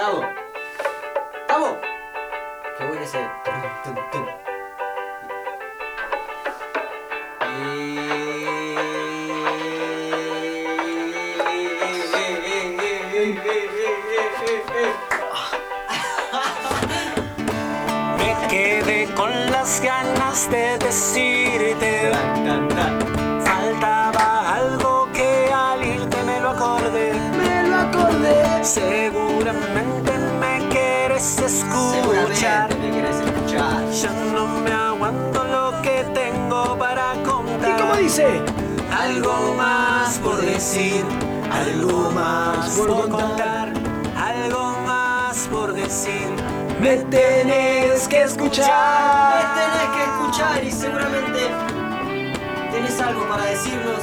Estamos. Estamos. Qué bueno ese. Algo más por decir, algo más por contar, algo más por decir. Me tenés que Me escuchar. tenés que escuchar y seguramente tenés algo para decirnos.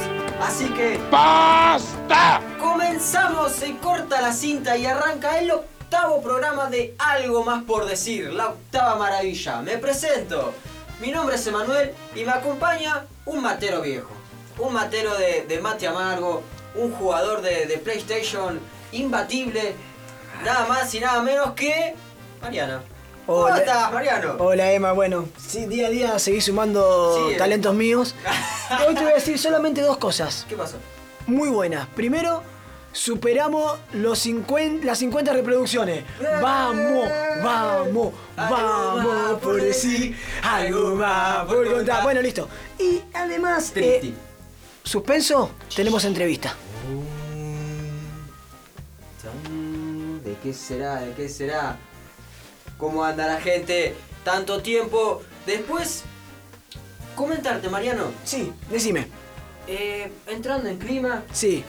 Así que. ¡Basta! Comenzamos, se corta la cinta y arranca el octavo programa de Algo más por decir, la octava maravilla. Me presento. Mi nombre es Emanuel y me acompaña un matero viejo. Un matero de, de mate amargo, un jugador de, de PlayStation imbatible. Nada más y nada menos que. Mariano. ¿Cómo Hola. estás, Mariano? Hola Emma, bueno, sí, día a día seguí sumando Sí, eh. talentos míos. Hoy te voy a decir solamente dos cosas ¿Qué pasó? muy buenas. Primero, superamos los 50, las 50 reproducciones. Vamos, vamos, vamos por decir algo más por contar. Bueno, listo. Y además, eh. Suspenso, tenemos entrevista. ¿De qué será? ¿De qué será? ¿Cómo anda la gente? Tanto tiempo. Después, comentarte, Mariano. Sí, decime. Eh, entrando en clima, Sí,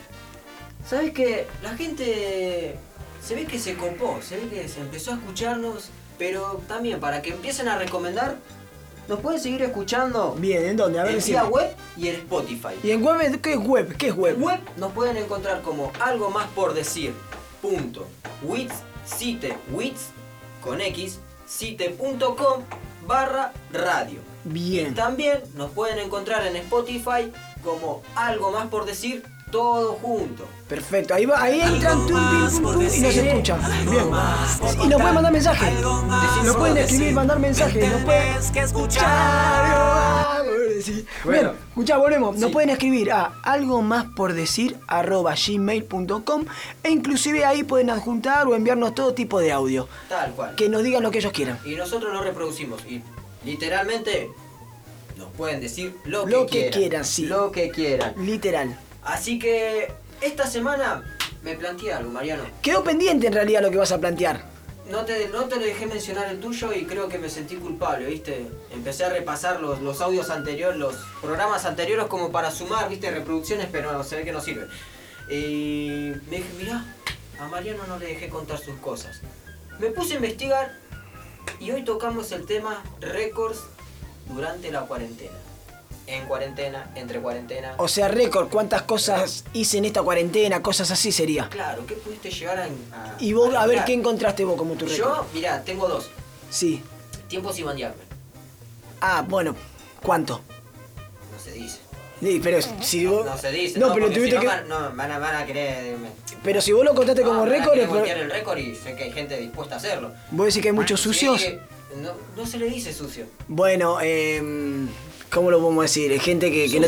¿sabes que La gente se ve que se copó, se ve que se empezó a escucharnos, pero también para que empiecen a recomendar, nos pueden seguir escuchando bien, ¿en dónde? A ver, en web y en Spotify. ¿Y en web qué es web? ¿Qué es web? En web nos pueden encontrar como algo más por decir. Punto. Wits, cite, wits, con X, cite.com barra radio. Bien. También nos pueden encontrar en Spotify como algo más por decir todo junto. Perfecto, ahí, va, ahí entran pum, y nos escuchan. Bien. Y nos pueden mandar mensajes. Nos pueden escribir mandar mensajes. Nos pueden. Tienes que escuchar. Bien, Bueno. escuchá, volvemos. Nos pueden escribir a algo más por decir arroba gmail.com e inclusive ahí pueden adjuntar o enviarnos todo tipo de audio. Tal cual. Que nos digan lo que ellos quieran. Y nosotros lo reproducimos. Y literalmente nos pueden decir lo que Lo que quieran. quieran, sí. Lo que quieran. Literal. Así que esta semana me planteé algo, Mariano. Quedó pendiente en realidad lo que vas a plantear. No te, no te lo dejé mencionar el tuyo y creo que me sentí culpable, ¿viste? Empecé a repasar los, los audios anteriores, los programas anteriores como para sumar, ¿viste? Reproducciones, pero no, se ve que no sirve. Y me dije, mirá, a Mariano no le dejé contar sus cosas. Me puse a investigar y hoy tocamos el tema récords durante la cuarentena. En cuarentena, entre cuarentena. O sea, récord, cuántas cosas hice en esta cuarentena, cosas así sería. Claro, ¿qué pudiste llegar a... a- Y vos, a ver? ¿qué encontraste vos como tu récord? Yo, mirá, tengo dos. Sí. Tiempos y bandearme. Ah, bueno, ¿cuánto? No se dice. Sí, pero si vos... No se dice. No, No, pero tuviste si que... no, van, no, van a, van a querer. Pero si vos lo contaste como no, récord, voltear el récord y sé que hay gente dispuesta a hacerlo. ¿vos decís que hay muchos sucios? Sí, no, no se le dice sucio. Bueno, eh, ¿cómo lo podemos decir? Hay gente que, que no...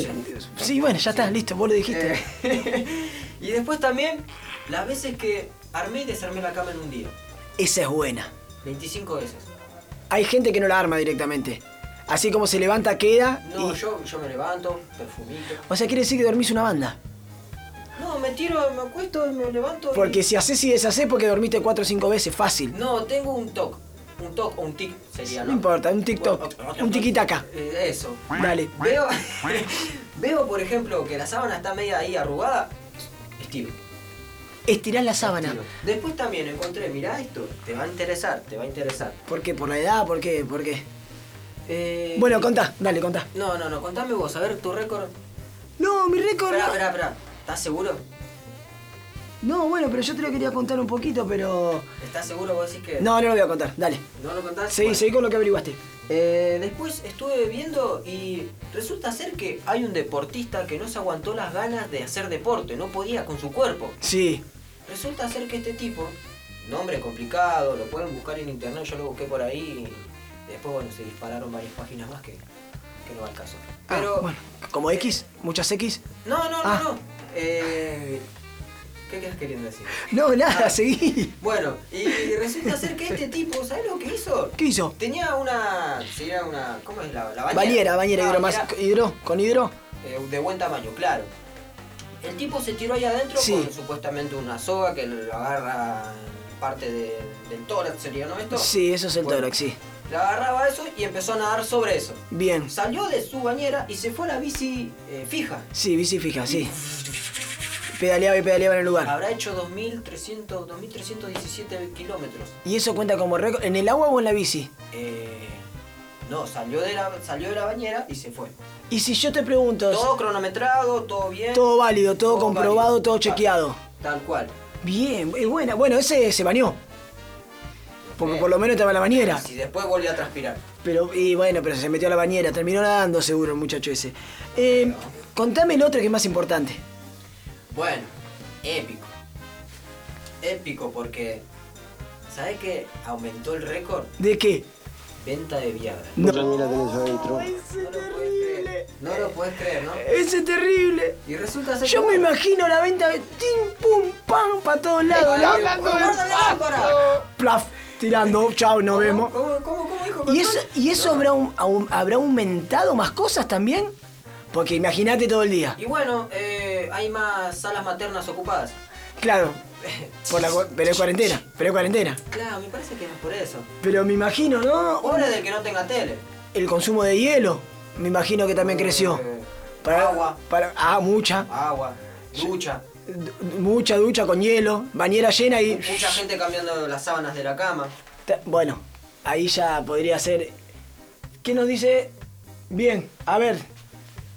Sí, bueno, ya está, listo, vos lo dijiste. Eh, y después también, las veces que armé y desarmé la cama en un día. Esa es buena. 25 veces. Hay gente que no la arma directamente. Así como se levanta, queda No, y... yo, yo me levanto, perfumito. O sea, quiere decir que dormís una banda. No, me tiro, me acuesto me levanto. y- Porque si haces y deshaces porque dormiste cuatro o cinco veces, fácil. No, tengo un toc. Un toc o un tic sería, No ¿no? importa, un TikTok, un tiquitaca. Eh, Eso. Dale. Veo, veo, por ejemplo, que la sábana está media ahí arrugada. Estiro. Estirás la sábana. estiro. Después también encontré, mirá esto, te va a interesar, te va a interesar. ¿Por qué? ¿Por la edad? ¿Por qué? ¿Por qué? Eh, Bueno, contá, dale, contá. No, no, no, contame vos, a ver tu récord. No, mi récord. Esperá, no. esperá, esperá. ¿Estás seguro? No, bueno, pero yo te lo quería contar un poquito, pero. ¿Estás seguro vos decís que.? No, no lo voy a contar, dale. ¿No lo contás? Seguí, Bueno. seguí con lo que averiguaste. Eh, después estuve viendo y resulta ser que hay un deportista que no se aguantó las ganas de hacer deporte, no podía con su cuerpo. Sí. Resulta ser que este tipo nombre complicado, lo pueden buscar en internet, yo lo busqué por ahí. Y después, bueno, se dispararon varias páginas más que, que no va al caso. Ah, Pero, bueno, como X, muchas X. no, no, no, Ah. no. Eh, ¿Qué quedas queriendo decir? No, nada, Ah. seguí. Bueno, y resulta ser que este tipo, ¿sabes lo que hizo? ¿Qué hizo? Tenía una. Sería una. ¿Cómo es la, la bañera? Bañera, bañera, hidro, más, bañera, hidro, con hidro. eh, de buen tamaño, claro. El tipo se tiró ahí adentro Sí. con supuestamente una soga que lo agarra parte de- del tórax, sería, ¿no? Esto. Sí, eso es el Bueno. tórax, sí. Le agarraba eso y empezó a nadar sobre eso. Bien. Salió de su bañera y se fue a la bici eh, fija. Sí, bici fija, sí. Pedaleaba y pedaleaba en el lugar. Habrá hecho 2.300, 2.317 kilómetros. ¿Y eso cuenta como récord? ¿En el agua o en la bici? Eh, no, salió de, la, salió de la bañera y se fue. Y si yo te pregunto, Todo cronometrado, todo bien. todo válido, todo, Todo comprobado, válido. todo chequeado. Tal cual. Bien, es buena. Bueno, ese se bañó. Porque por lo menos estaba en la bañera. Si después volvió a transpirar. Pero, y bueno, pero se metió a la bañera, terminó nadando seguro el muchacho ese. Eh, contame el otro que es más importante. Bueno, épico. Épico porque. ¿Sabes qué? Aumentó el récord ¿De qué? venta de Viagra. No. No lo puedes creer. No lo puedes creer, ¿no? Ese es terrible. Y resulta ser Yo que- me imagino la venta de tim, pum, pam, para todos lados. ¡Eh, ¿no? hablando de lámpara! Plaf, tirando, chao, nos vemos. ¿Cómo, cómo, cómo dijo? ¿Y eso, y eso habrá, un- habrá aumentado más cosas también? Porque imagínate todo el día. Y bueno, eh, hay más salas maternas ocupadas. Claro, por la, cu- pero es cuarentena, pero es cuarentena. Claro, me parece que no es por eso. Pero me imagino, ¿no? Pobre del que no tenga tele. El consumo de hielo, me imagino que también creció. Eh, Para, agua. Para, ah, mucha. Agua, ducha. D- Mucha ducha con hielo, bañera llena y... Mucha gente cambiando las sábanas de la cama. Ta- Bueno, ahí ya podría ser... ¿Qué nos dice? Bien, a ver.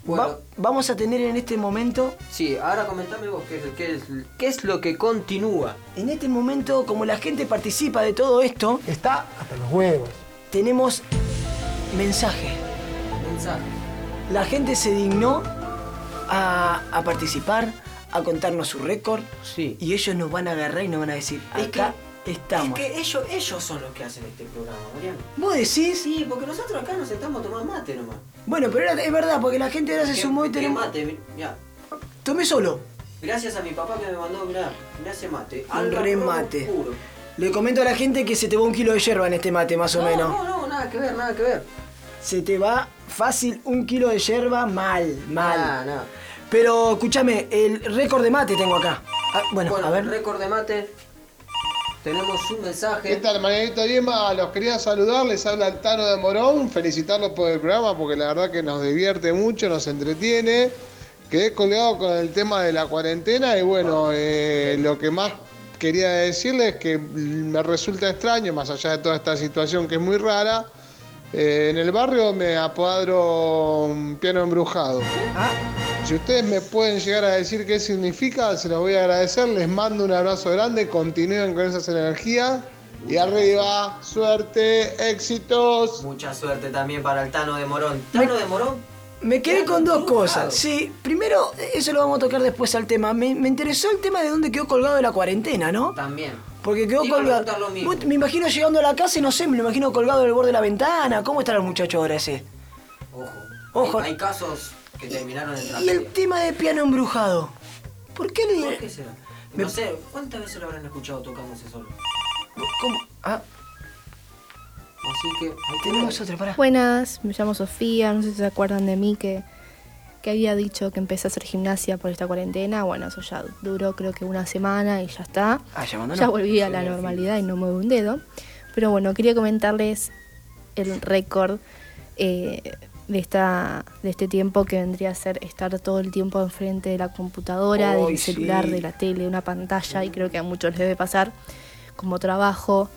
Bueno. va- vamos a tener en este momento... Sí, ahora comentame vos qué es, qué es, qué es lo que continúa. En este momento, como la gente participa de todo esto, Está hasta los huevos. tenemos mensaje. Mensaje. La gente se dignó a, a participar, a contarnos su récord. Sí. Y ellos nos van a agarrar y nos van a decir, Es acá estamos. Es que ellos, ellos son los que hacen este programa, Mariano. ¿Vos decís? Sí, porque nosotros acá nos sentamos a tomar mate nomás. Bueno, pero era- es verdad, porque la gente ahora se ¿Qué- sumó y tenemos... mate? Mirá, Tomé solo. gracias a mi papá que me mandó, mirá, mirá ese mate. Un puro. Le comento a la gente que se te va un kilo de yerba en este mate, más o no, menos. No, no, nada que ver, nada que ver. Se te va fácil un kilo de yerba mal, mal. Nada, nada. Pero escúchame, el récord de mate tengo acá. Ah, bueno, Bueno, a ver. récord de mate. Tenemos un mensaje. ¿Qué tal, Marianita Diema? Los quería saludar, les habla el Tano de Morón, felicitarlos por el programa porque la verdad que nos divierte mucho, nos entretiene. Quedé colgado con el tema de la cuarentena y bueno, eh, lo que más quería decirles es que me resulta extraño, más allá de toda esta situación que es muy rara, eh, en el barrio me apodaron piano embrujado. Ah, Si ustedes me pueden llegar a decir qué significa, se los voy a agradecer. Les mando un abrazo grande, continúen con esas energías. Y arriba, suerte, éxitos. Mucha suerte también para el Tano de Morón. Tano de Morón. me quedé con dos embrujado. cosas. Sí, primero, eso lo vamos a tocar después al tema. Me, me interesó el tema de dónde quedó colgado de la cuarentena, ¿no? También. Porque quedó colgado. Me imagino llegando a la casa y no sé, me lo imagino colgado del borde de la ventana. ¿Cómo estará el muchacho ahora ese? Ojo. Ojo. Hay, hay casos que terminaron en Y el tragedia. tema de piano embrujado. ¿Por qué le ¿Por qué será? Me- No sé, ¿cuántas veces lo habrán escuchado tocándose solo? ¿Cómo? Ah, Así que. tenemos otra, pará. Buenas, me llamo Sofía, no sé si se acuerdan de mí que, que había dicho que empecé a hacer gimnasia por esta cuarentena. Bueno, eso ya duró creo que una semana y ya está. Ah, ya. Ya volví a la normalidad y no muevo un dedo. Pero bueno, quería comentarles el récord eh, de, esta, de este tiempo que vendría a ser estar todo el tiempo enfrente de la computadora, del celular, sí. de la tele, una pantalla y creo que a muchos les debe pasar como trabajo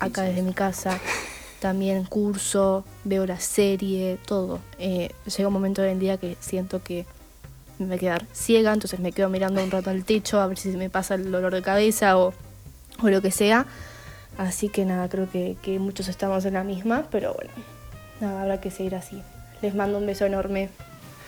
acá desde mi casa. También curso, veo la serie, todo. Eh, llega un momento del día que siento que me voy a quedar ciega, entonces me quedo mirando un rato al techo a ver si me pasa el dolor de cabeza o, o lo que sea. Así que nada, creo que, que muchos estamos en la misma, pero bueno, nada, habrá que seguir así. Les mando un beso enorme.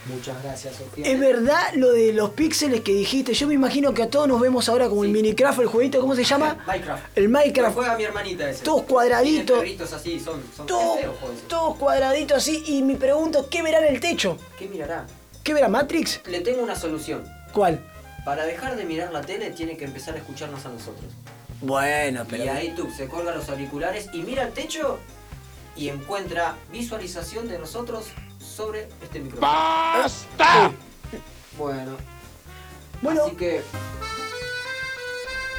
Muchas gracias, Sofía. Es verdad lo de los píxeles que dijiste. Yo me imagino que a todos nos vemos ahora como el Minecraft, el jueguito, ¿cómo se llama? Minecraft. El Lo Minecraft. juega mi hermanita ese. Todos cuadraditos. Tiene perritos así, son, son Todo- es feo, joder. todos cuadraditos así. Y me pregunto, ¿qué verá en el techo? ¿Qué mirará? ¿Qué verá Matrix? Le tengo una solución. ¿Cuál? Para dejar de mirar la tele tiene que empezar a escucharnos a nosotros. Bueno, Y ahí tú se colga los auriculares y mira el techo y encuentra visualización de nosotros sobre este micrófono. ¡Basta! Bueno, Bueno, así que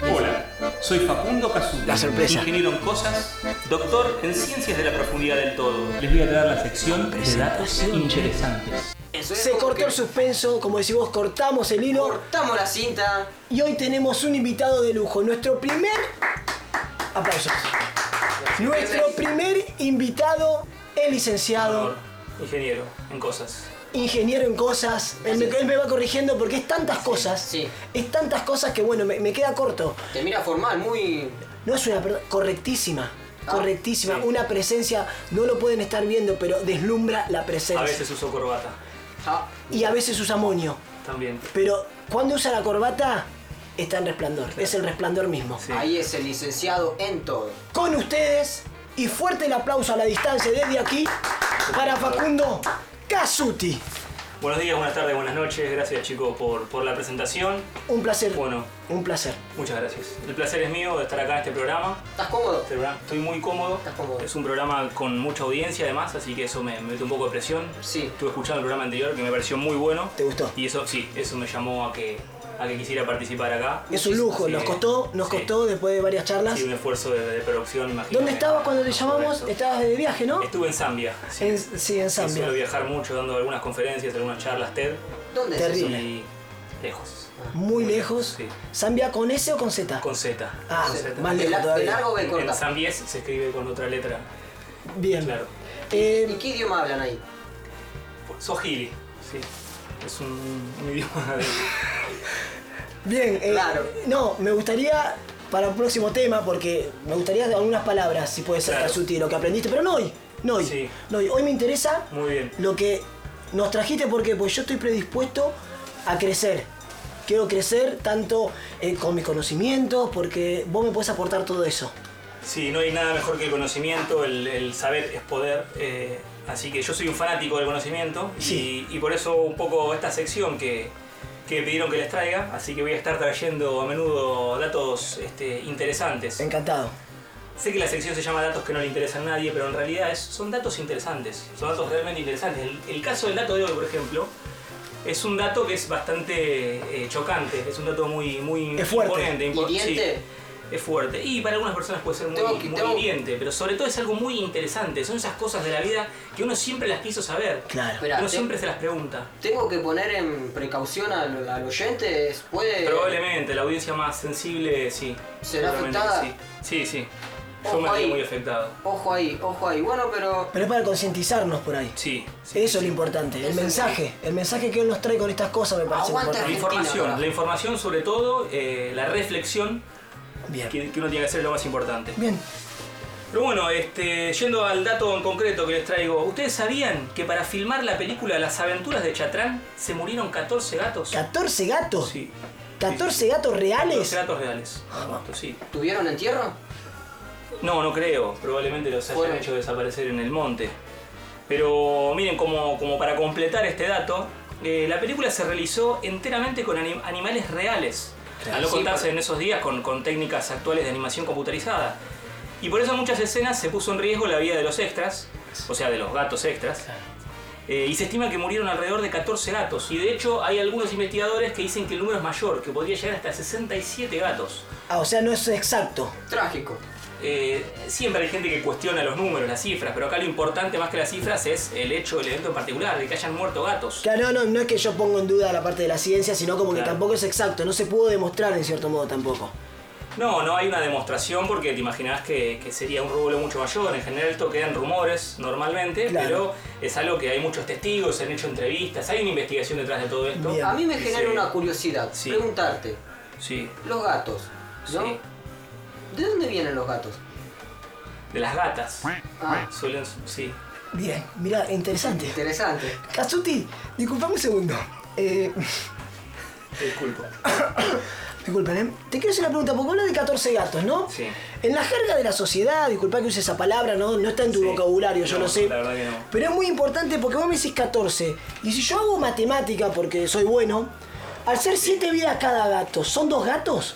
Hola, soy Facundo Casuto, La sorpresa. ingeniero en cosas, doctor en ciencias de la profundidad del todo. Les voy a traer la sección de datos interesantes. es se cortó que el suspenso, como decís vos, cortamos el hilo. cortamos la cinta. Y hoy tenemos un invitado de lujo. Nuestro primer. Aplausos. Nuestro primer invitado, el licenciado, ingeniero en cosas. ingeniero en cosas. Él me, él me va corrigiendo porque es tantas cosas. sí. Es tantas cosas que, bueno, me, me queda corto. Te mira formal, muy. No es una persona correctísima. Ah, correctísima. sí. Una presencia, no lo pueden estar viendo, pero deslumbra la A presencia. veces uso corbata, Ah, Y a veces usa moño. también. Pero cuando usa la corbata, está en resplandor. Es el resplandor mismo. Sí. Ahí es el licenciado en todo. Con ustedes, y fuerte el aplauso a la distancia desde aquí, para Facundo Casuti. Buenos días, buenas tardes, buenas noches. Gracias chicos por, por la presentación. Un placer. Bueno, Un placer. muchas gracias. El placer es mío de estar acá en este programa. ¿Estás cómodo? Este programa- Estoy muy cómodo. Estás cómodo. Es un programa con mucha audiencia además, así que eso me, me mete un poco de presión. Sí. Estuve escuchando el programa anterior que me pareció muy bueno. ¿Te gustó? Y eso sí, eso me llamó a que, a que quisiera participar acá. Es un lujo, nos costó, nos sí. costó después de varias charlas. Sí, un esfuerzo de, de producción, imagino. ¿Dónde que- estabas cuando te llamamos? Estabas de viaje, ¿no? Estuve en Zambia. Sí. En- sí, en Sí, Suelo Zambia. viajar mucho dando algunas conferencias, algunas charlas TED. ¿Dónde Terrible. Y lejos. Muy lejos. Sí. ¿Zambia con S o con Z? Con Z. Ah, Con Z. más lejos todavía. largo o de En corta? Zambies se escribe con otra letra. Bien. Claro. Eh, ¿Y qué idioma hablan ahí? Sohili. Sí. Es un, un idioma de. Bien, eh, Claro. no, me gustaría para un próximo tema, porque me gustaría algunas palabras, si puede ser Claro. Casuti, lo que aprendiste, pero no hoy, no hoy. Sí. No hoy. Hoy me interesa Muy bien. lo que nos trajiste, porque pues yo estoy predispuesto a crecer. Quiero crecer tanto eh, con mis conocimientos, porque vos me podés aportar todo eso. Sí, no hay nada mejor que el conocimiento, el, el saber es poder. eh, así que yo soy un fanático del conocimiento y, Sí. y por eso un poco esta sección que, que pidieron que les traiga. Así que voy a estar trayendo a menudo datos este, interesantes. Encantado. Sé que la sección se llama datos que no le interesan a nadie, pero en realidad es- son datos interesantes, son datos realmente interesantes. El, el caso del dato de hoy, por ejemplo, es un dato que es bastante eh, chocante, es un dato muy, muy Es fuerte. imponente. sí, es fuerte. Y para algunas personas puede ser muy, Tengo que- muy tengo- hiriente, pero sobre todo es algo muy interesante. Son esas cosas de la vida que uno siempre las quiso saber. Claro. Uno te- siempre se las pregunta. ¿Tengo que poner en precaución al, al oyente? ¿Puede...? Probablemente la audiencia más sensible, sí. ¿Será afectada? que Sí, sí. sí. Yo me veo ahí. muy afectado. Ojo ahí, ojo ahí. Bueno, pero... Pero es para concientizarnos por ahí. Sí. sí, Eso es lo importante, el mensaje, el mensaje que él nos trae con estas cosas me parece Aguanta La importante. Argentina, información, la información sobre todo, eh, la reflexión Bien. que, que uno tiene que hacer lo más importante. Bien. Pero bueno, este, yendo al dato en concreto que les traigo, ¿ustedes sabían que para filmar la película Las aventuras de Chatrán se murieron 14 gatos? 14 gatos. Sí. 14 gatos reales. 14 gatos reales. Exacto, sí. ¿Tuvieron entierro? No, no creo. Probablemente los hayan Bueno. hecho desaparecer en el monte. Pero miren, como, como para completar este dato, eh, la película se realizó enteramente con anim- animales reales. Al no contarse en esos días con, con técnicas actuales de animación computarizada. Y por eso en muchas escenas se puso en riesgo la vida de los extras, o sea, de los gatos extras. Eh, y se estima que murieron alrededor de 14 gatos. Y de hecho hay algunos investigadores que dicen que el número es mayor, que podría llegar hasta 67 gatos. Ah, o sea, no es exacto. Trágico. Eh, siempre hay gente que cuestiona los números, las cifras, pero acá lo importante más que las cifras es el hecho, el evento en particular, de que hayan muerto gatos. Claro, no, no, no es que yo pongo en duda la parte de la ciencia, sino como que tampoco es exacto, no se pudo demostrar en cierto modo tampoco. No, no hay una demostración porque te imaginás que, que sería un rublo mucho mayor. En general esto quedan rumores normalmente, Claro. pero es algo que hay muchos testigos, se han hecho entrevistas, hay una investigación detrás de todo esto. Bien. A mí me genera Sí. una curiosidad. Sí. Preguntarte. Sí, Los gatos, ¿no? sí. ¿De dónde vienen los gatos? De las gatas. Ah, Suelen, sí. Bien, mira, interesante. Interesante. Kazuti, disculpame un segundo. Eh, Te disculpo. disculpen, ¿eh? Te quiero hacer una pregunta, porque hablas de 14 gatos, ¿no? Sí. En la jerga de la sociedad, disculpa que use esa palabra, no, no está en tu Sí. vocabulario, yo No, lo sé. la verdad que no. Pero es muy importante porque vos me decís 14. Y si yo hago matemática, porque soy bueno, al ser 7 vidas cada gato, ¿son dos gatos?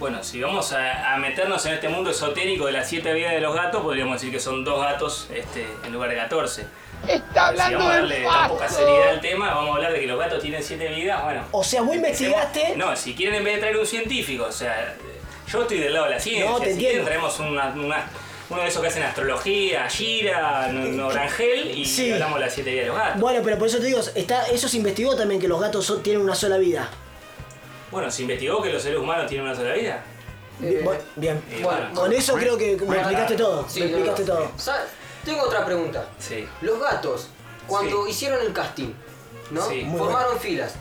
Bueno, si vamos a, a meternos en este mundo esotérico de las siete vidas de los gatos, podríamos decir que son dos gatos este, en lugar de 14. Está si vamos a darle tan poca seriedad al tema, vamos a hablar de que los gatos tienen siete vidas, bueno. O sea, vos investigaste. No, si quieren en vez de traer un científico, o sea, yo estoy del lado de la ciencia. No, te si entiendo. quieren traemos una- una- uno de esos que hacen astrología, Gira, Norangel, y Sí. hablamos de las siete vidas de los gatos. Bueno, pero por eso te digo, está, eso se investigó también que los gatos son- tienen una sola vida. Bueno, se investigó que los seres humanos tienen una sola vida. Bien. Eh, bueno, bueno, Con eso creo que me explicaste todo. Sí, me explicaste no. todo. Tengo otra pregunta. Sí, Los gatos, cuando Sí. hicieron el casting, ¿no? Formaron filas.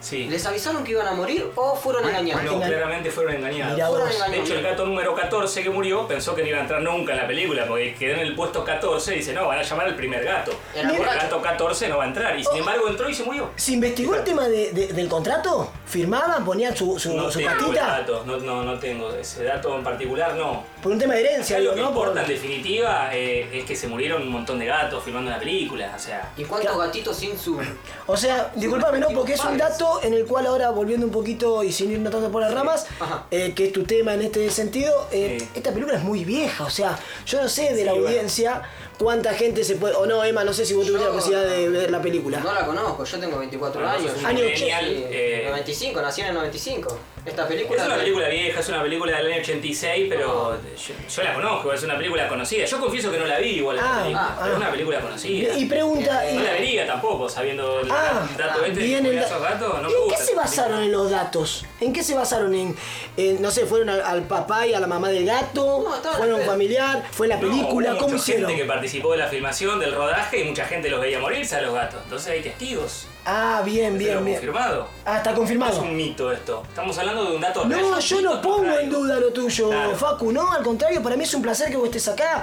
Sí. ¿Les avisaron que iban a morir o fueron engañados? No, claramente fueron engañados. Mirá Fueron vos. engañados. De hecho, el gato número 14 que murió pensó que no iba a entrar nunca en la película porque quedó en el puesto 14 y dice, no, van a llamar al primer gato. El borracho. gato 14 no va a entrar y sin embargo entró y se murió. ¿Se investigó el tema de- de- del contrato? ¿Firmaban? ¿Ponían su, su, No su tengo el patita? dato, no, no, no tengo ese dato en particular, no. Por un tema de herencia, Acá digo, lo que ¿no? Por- importa en definitiva eh, es que se murieron un montón de gatos filmando la película, o sea... ¿Y cuántos gatitos sin su...? O sea, disculpame, ¿no? Porque es un dato en el cual ahora, volviendo un poquito y sin ir tanto por las ramas, eh, que es tu tema en este sentido, eh, Sí. esta película es muy vieja, o sea, yo no sé de la bueno. audiencia cuánta gente se puede... O no, Emma, no sé si vos tuviste la posibilidad de ver la película. No la conozco, yo tengo 24 Bueno, años. Año millennial, Sí, eh, 95, nací en el 95. Esta película... Es una película vieja, es una película del año 86, pero yo, yo la conozco, es una película conocida. Yo confieso que no la vi igual la Ah, película, ah, pero es una película conocida. Y pregunta... No la vería tampoco, sabiendo el Ah, dato este bien el da- esos gatos, no ¿Y me en qué se esa basaron película. en los datos? ¿En qué se basaron? ¿En, en, no sé, fueron al, al papá y a la mamá del gato? No, ¿Fueron en- familiar? ¿Fue la No, película? hubo ¿Cómo mucha hicieron? gente que participó de la filmación, del rodaje, y mucha gente los veía morirse a los gatos. Entonces hay testigos. Ah, bien, bien, bien. confirmado. Ah, está No es confirmado. un mito esto. Estamos hablando de un dato real. No, yo no pongo en duda lo tuyo, Claro. Facu, no, al contrario, para mí es un placer que vos estés acá.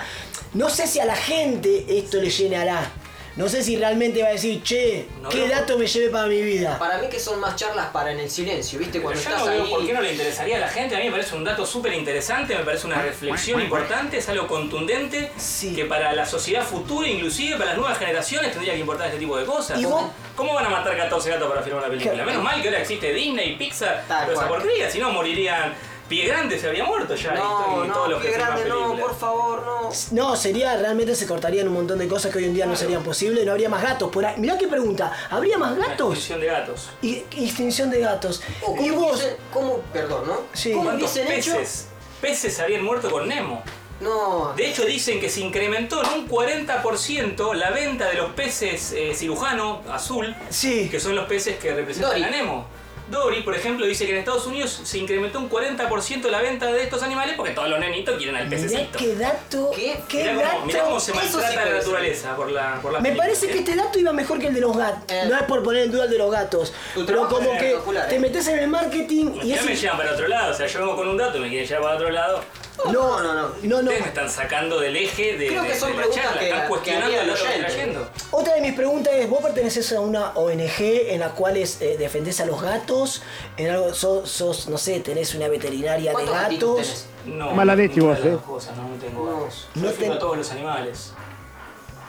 No sé si a la gente esto le llenará. No sé si realmente va a decir, che, No ¿qué por- dato me llevé para mi vida? Para mí que son más charlas para en el silencio, ¿viste? Pero Cuando yo estás no veo ahí... por qué no le interesaría a la gente. A mí me parece un dato súper interesante, me parece una reflexión importante, es algo contundente Sí. que para la sociedad futura, inclusive para las nuevas generaciones, tendría que importar este tipo de cosas. ¿Y vos? ¿Cómo van a matar 14 gatos para filmar una película? Menos mal que ahora existe Disney, Pixar, toda esa porquería, si no morirían. Pie Grande se habría muerto ya y- No, y, todos no, los que qué filman grande, no, por favor, no. No, sería, realmente se cortarían un montón de cosas que hoy en día no serían posibles, no habría más gatos por ahí. Mirá qué pregunta, ¿habría más gatos? extinción de gatos. Y, extinción de gatos. O y vos, cómo, perdón, ¿no? Sí. ¿Cómo ¿Cuántos hubiesen hecho? peces? Peces habían muerto con Nemo. No, De hecho dicen que se incrementó en un 40% la venta de los peces eh, cirujano azul, sí, que son los peces que representan Dory. a Nemo. Dory, por ejemplo, dice que en Estados Unidos se incrementó un 40% la venta de estos animales porque todos los nenitos quieren al mirá pececito. qué dato, ¿Qué? qué Mirá dato. cómo, mirá cómo se sí maltrata puede la naturaleza por la por las Me parece que ¿eh? este dato iba mejor que el de los gatos. Eh. No es por poner en duda el de los gatos. Tu Pero como que espectacular, te eh. metes en el marketing y Ya es. me llevan para otro lado, o sea, yo vengo con un dato y me quieren llevar para otro lado. No, No, no, no. no, no. Ustedes me están sacando del eje de, Creo que de- son de la preguntas charla, que- están que cuestionando haría lo que oyente. trayendo. Otra de mis preguntas es, ¿vos perteneces a una ONG en la cual es, eh, defendés a los gatos? ¿En algo sos, sos, no sé, tenés una veterinaria de ¿Cuántos gatitos gatos? tenés? No, Mala leche ninguna vos, de las eh. dos cosas, no, no tengo No. gatos. No Yo defiendo ten- a todos los animales.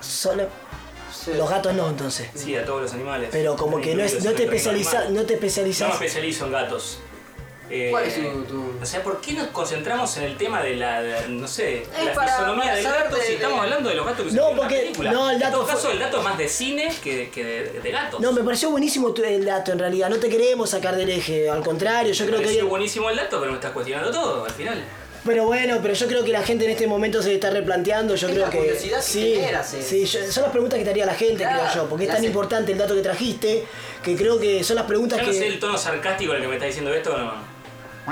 Solo Sí. los gatos no, entonces. Sí, a todos los animales. Pero como que no, es, no te Incluidos en el reino especializa, animal. no te No me especializás. especializo en gatos. Eh, ¿Cuál es tu- tu- O sea, ¿por qué nos concentramos en el tema de la, de- no sé, Es la para- fisonomía del gato de- si estamos hablando de los gatos que se No, ven en la porque- película? no, el En dato todo fue- caso, el dato es más de cine que, que de, de gatos. No, me pareció buenísimo el dato en realidad. No te queremos sacar del eje. Al contrario, yo Me creo que. pareció buenísimo el dato, pero me estás cuestionando todo al final. Pero bueno, pero yo creo que la gente en este momento se está replanteando. Yo Es creo la que. curiosidad que sí, generas, eh. sí, yo- son las preguntas que te haría la gente, Claro, creo yo. Porque es tan sé. importante el dato que trajiste que creo que son las preguntas Yo no que. sé el tono sarcástico en el que me está diciendo esto, no.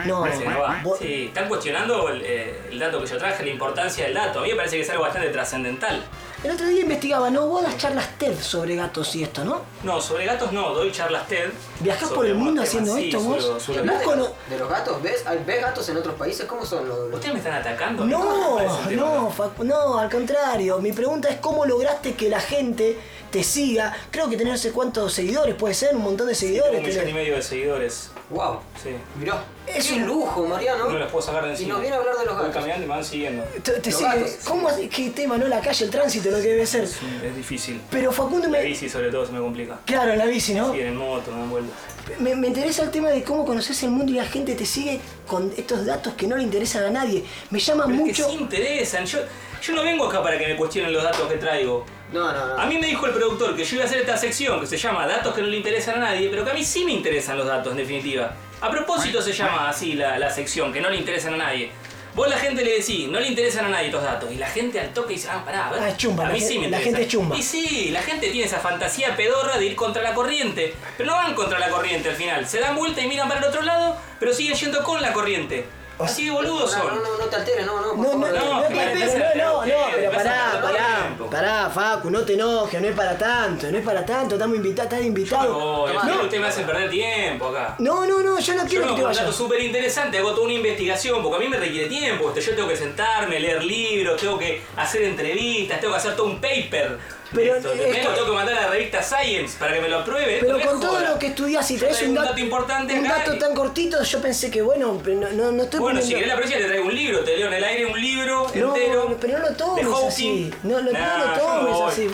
No, Parece que no va. vos- Sí, están cuestionando el, eh, el dato que yo traje, la importancia del dato. A mí me parece que es algo bastante trascendental. El otro día investigaba, ¿no? Vos das charlas TED sobre gatos y esto, ¿no? No, sobre gatos no, doy charlas TED. ¿Viajás sobre por el mundo temas, haciendo sí, esto vos? suelo- suelo ¿Vos hablar. cono- ¿De los gatos? ¿Ves? ¿Ves gatos en otros países? ¿Cómo son los, ¿Ustedes me están atacando? No, no, Facu- no, al contrario. Mi pregunta es cómo lograste que la gente te siga. Creo que tenés no sé cuántos seguidores, puede ser, un montón de Tengo seguidores. un millón y medio de seguidores. Wow. Sí. Mirá. Es un- lujo, Mariano. No los puedo sacar de Y encima. nos viene a hablar de los Voy gatos. caminando y me van siguiendo. Te, te Los sigue- gatos. ¿Cómo hace- qué tema, no? La calle, el tránsito, lo que debe ser. Es, un- es difícil. Pero Facundo La me. bici sobre todo se me complica. Claro, en la bici, ¿no? Sí, en moto, me dan vueltas. Me, me interesa el tema de cómo conoces el mundo y la gente te sigue con estos datos que no le interesan a nadie. Me llama Pero mucho. es que sí interesan. Yo, yo no vengo acá para que me cuestionen los datos que traigo. No, no, no. A mí me dijo el productor que yo iba a hacer esta sección que se llama Datos que no le interesan a nadie, pero que a mí sí me interesan los datos, en definitiva. A propósito se llama así la, la sección, que no le interesan a nadie. Vos a la gente le decís, no le interesan a nadie estos datos. Y la gente al toque dice, ah, pará, a ver. Ah, es chumba, a la mí sí me la interesa. gente es chumba. Y sí, la gente tiene esa fantasía pedorra de ir contra la corriente. Pero no van contra la corriente al final. Se dan vuelta y miran para el otro lado, pero siguen yendo con la corriente. Así de boludos No, son. no, no, no te alteres, no, no, por No, no, favor. no, no, no, que para- me pero interesa no, no, el no, tiempo, pero me pará, pasa todo el pará, pará, Facu, no te enojes, no es para tanto, no es para tanto, estamos invitados, estás invitado. No, No, no, usted me hace perder tiempo acá. no, no, no, yo no Yo quiero no, que te un dato vayas. súper interesante, hago toda una investigación, porque a mí me requiere tiempo. este, Yo tengo que sentarme, leer libros, tengo que hacer entrevistas, tengo que hacer todo un paper. Pero, Esto, esto- tengo que mandar a la revista Science para que me lo apruebe. Pero con todo joda. lo que estudias y traes un dato, dato importante un dato y- tan cortito, yo pensé que bueno, no, no, no estoy Bueno, si querés la próxima te traigo un libro, te leo en el aire un libro No, entero. pero no lo tomes así. No, no, lo tomes así.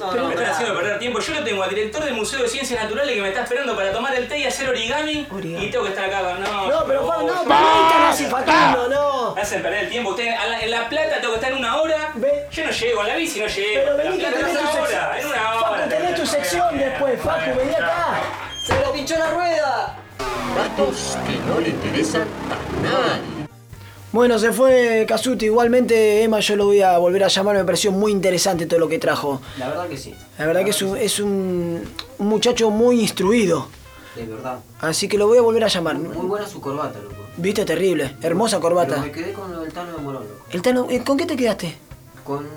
No, Pero- no, Me están haciendo perder tiempo. Yo lo tengo al director del Museo de Ciencias Naturales que me está esperando para tomar el té y hacer origami. Origami. Y tengo que estar acá. No, No, pero voy, no, tan así, Facundo, no. Me hacen perder el tiempo. Ustedes la- en La Plata tengo que estar en una hora. Ve. Yo no llego, en la bici no llego. Pero En vení que tenés tu hora. En una hora. Facu, tenés tu sección después, Facu, vení acá. ¡Se lo pinchó la rueda! Datos que no le interesan a nadie. Bueno, se fue Casuti. Igualmente, Emma, yo lo voy a volver a llamar. Me pareció muy interesante todo lo que trajo. La verdad que sí. La verdad que es un, es un, un muchacho muy instruido. De verdad. Así que lo voy a volver a llamar. Muy buena su corbata, loco. Viste, terrible. Hermosa Pero corbata. me quedé con lo del Tano de Morón, loco. El Tano, eh, ¿Con qué te quedaste? Con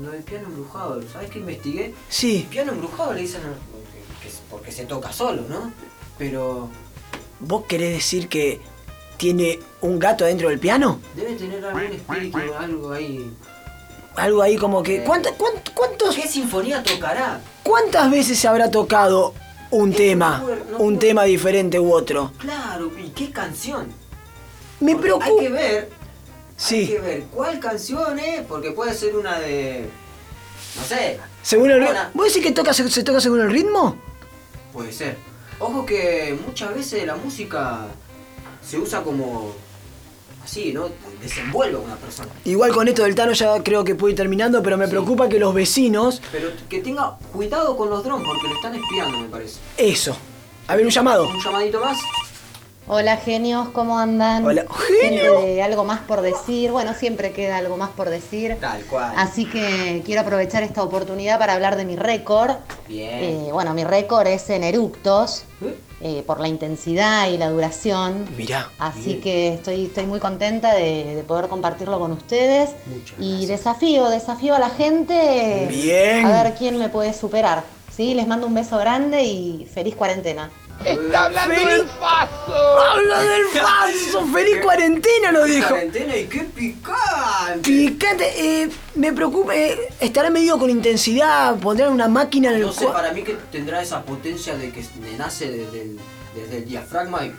lo del piano embrujado. ¿Sabes qué investigué? Sí. Piano embrujado le dicen que- que- porque se toca solo, ¿no? Pero ¿Vos querés decir que tiene un gato dentro del piano? debe tener algún espíritu, algo ahí. Algo ahí como que... ¿cuánta- cuánt- cuántos, ¿Qué sinfonía tocará? ¿Cuántas veces se habrá tocado un Es tema? no Un tema diferente u otro. Claro, ¿y qué canción? Me Porque Hay que preocupa... ver, hay Sí. que ver cuál canción es, porque puede ser una de. No sé. Según el ritmo... ¿Vos decís que toca, se, se toca según el ritmo? Puede ser. Ojo que muchas veces la música se usa como. Así, ¿no? Desenvuelve a una persona. Igual con esto del Tano ya creo que puede ir terminando, pero me Sí. preocupa que los vecinos... Pero que tenga cuidado con los drones porque lo están espiando, me parece. Eso. A ver, un llamado. Un llamadito más. Hola genios, ¿cómo andan? Hola. ¡Genio! de algo más por decir. Bueno, siempre queda algo más por decir. Tal cual. Así que quiero aprovechar esta oportunidad para hablar de mi récord. Bien. Eh, bueno, mi récord es en eructos, ¿Eh? Eh, por la intensidad y la duración. Mirá. Así que estoy, estoy muy contenta de, de poder compartirlo con ustedes. Muchas y gracias. desafío, desafío a la gente Bien. a ver quién me puede superar. ¿sí? Les mando un beso grande y feliz cuarentena. ¡Feliz ¡Habla del falso! ¡Feliz cuarentena lo dijo! Cuarentena y qué picante. Picante, eh, me preocupa, eh, estará medido con intensidad, pondrán una máquina en el No sé, para mí que tendrá esa potencia de que me nace desde el, desde el diafragma y.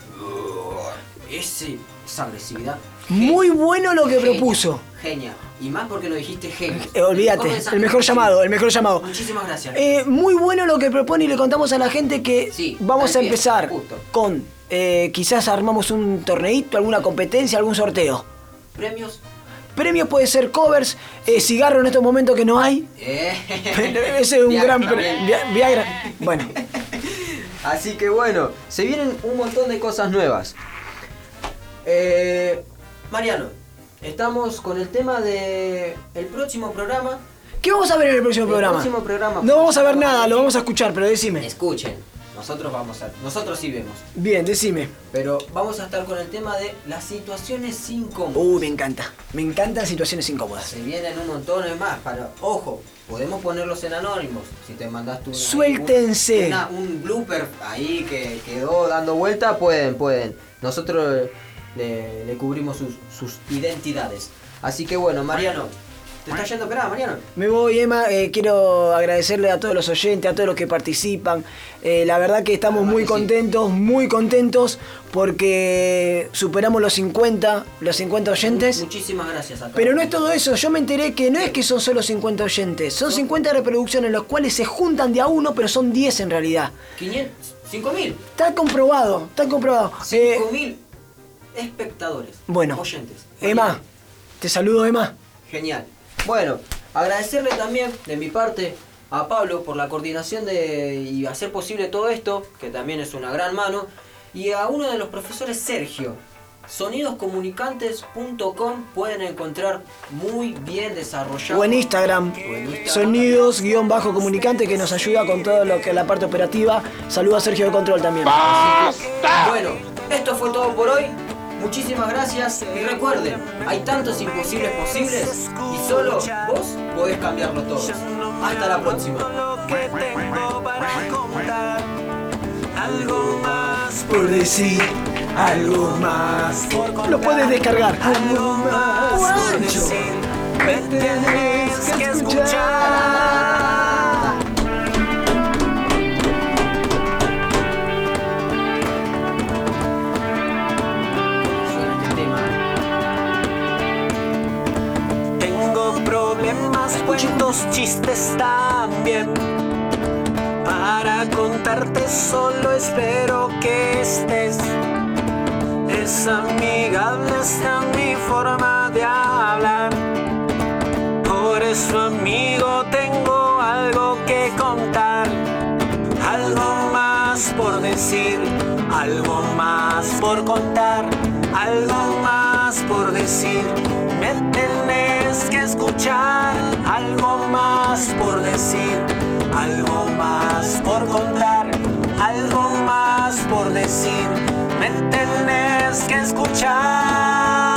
Ese, esa agresividad. Muy bueno lo que propuso. Genia. Y más porque lo dijiste genio. Eh, olvídate, el mejor llamado, el mejor llamado. Muchísimas gracias. Eh, muy bueno lo que propone y le contamos a la gente que Sí, vamos a pie, empezar justo. con, eh, quizás armamos un torneito, alguna competencia, algún sorteo. Premios. Premios puede ser covers, cigarro en estos momentos que no hay. Ese es un Viagra, gran... pre- bien. Via- Viagra. Bueno, Así que bueno, se vienen un montón de cosas nuevas. Eh, Mariano, estamos con el tema de el próximo programa. ¿qué vamos a ver en el próximo El programa? próximo programa. No vamos a ver nada, lo vamos a escuchar, pero decime. Escuchen, no nosotros vamos a... Nosotros sí vemos. Bien, decime. Pero vamos a estar con el tema de las situaciones incómodas. Uh, me encanta. Me encantan situaciones incómodas. Se vienen un montón de más. Para, ojo, podemos ponerlos en anónimos. Si te mandaste una, Suéltense. una- un blooper ahí que quedó dando vuelta, pueden, pueden. Nosotros le, le cubrimos sus, sus identidades. Así que bueno, Mariano. ¿Te está yendo a esperar, Mariano? Me voy, Emma. eh, quiero agradecerle a todos los oyentes, a todos los que participan. Eh, la verdad que estamos muy sí. contentos, muy contentos porque superamos los 50, los 50 oyentes. Muchísimas gracias a todos. Pero no es todo eso, yo me enteré que no es que son solo 50 oyentes, son 50 reproducciones los cuales se juntan de a uno, pero son 10 en realidad. 500, 5000. Está comprobado, está comprobado. Eh, 5000 espectadores. Bueno. Oyentes. Emma, te saludo Emma. Genial. Bueno, agradecerle también de mi parte a Pablo por la coordinación de y hacer posible todo esto, que también es una gran mano, y a uno de los profesores Sergio. Sonidoscomunicantes.com pueden encontrar muy bien desarrollado. O en Instagram, O en Instagram. sonidos guion bajo comunicante que nos ayuda con todo lo que es la parte operativa. Saludo a Sergio de Control también. Bueno, esto fue todo por hoy. Muchísimas gracias y recuerden, hay tantos imposibles posibles y solo vos podés cambiarlo todo. Hasta la próxima. Lo que tengo para contar, algo más Por decir algo más. por contar. Lo puedes descargar. Algo más Por decir, me tienes que escuchar. Cuentos, chistes también. Para contarte solo espero que estés. Es amigable esta mi forma de hablar. Por eso amigo tengo algo que contar. Algo más por decir, algo más por contar, algo más por decir. Tenés que escuchar, algo más por decir, algo más por contar, algo más por decir. Me tenés que escuchar.